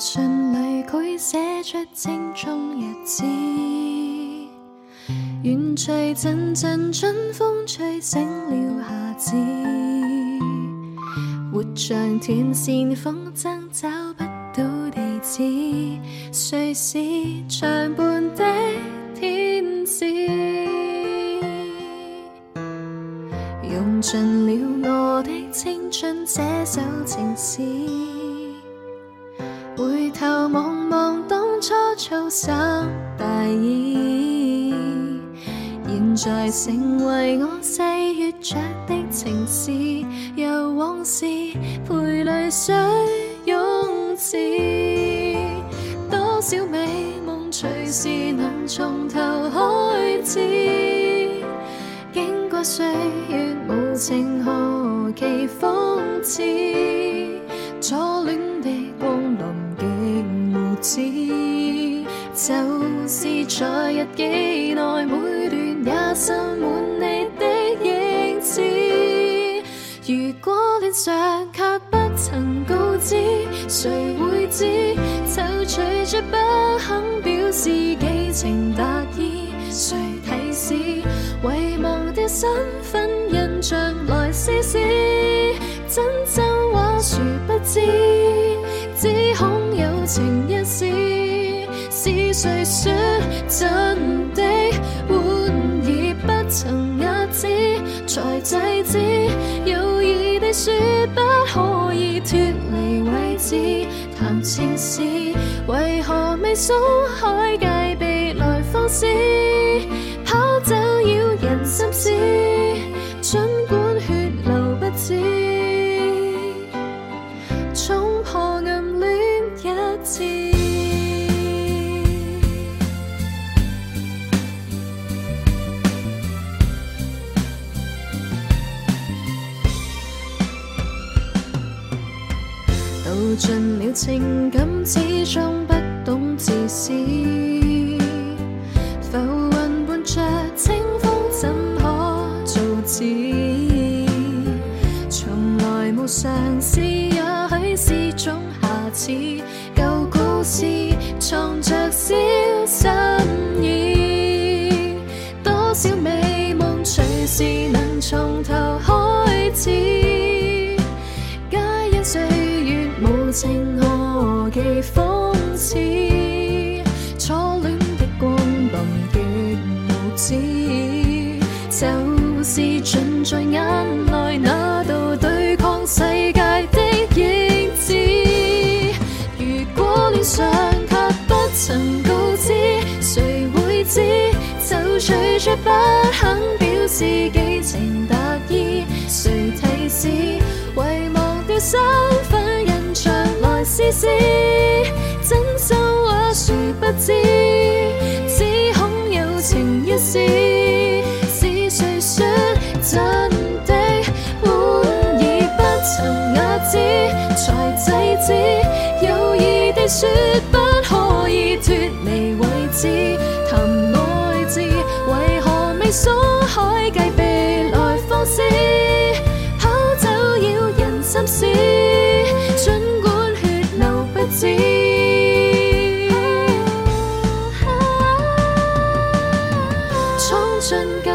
信里佢写出青春日子，远随阵阵春风吹醒了夏至。活像断线风筝找不到地址，谁是长伴的天使？用尽了我的青春写首情诗。回头望望当初粗心大意，现在成为我细阅着的情史，由往事陪泪水涌起。多少美梦随时能从头开始，经过岁月无情，何其讽刺，初恋。就是在日记内每段也渗满你的影子。如果恋上却不曾告知，谁会知？就随着不肯表示几情达意，谁提示？遗忘的身份印象来试试，真真话殊不知。谁说真的欢疑不曾压止，才制止有意地说不可以脱离位置谈情事，为何未松开戒备来放肆，跑走扰人心思，尽管血流不止，冲破暗恋一次。耗尽了情感，始终不懂自私。浮云伴着清风，怎可造止？从来没尝试，也许是种瑕疵。旧故事藏着。初次初恋的光棒的无止，就是尽在眼内那道对抗世界的影子。如果恋上却不曾告知，谁会知？就随着不肯表示，寄情达意，谁提示？遗忘掉身份，人象，来试试。不知，只恐有情一事，是谁说真的？本已不曾压制，才制止，有意地说不可以脱离位置，谈爱字，为何未锁海寄备来放肆，跑走扰人心思。瞬间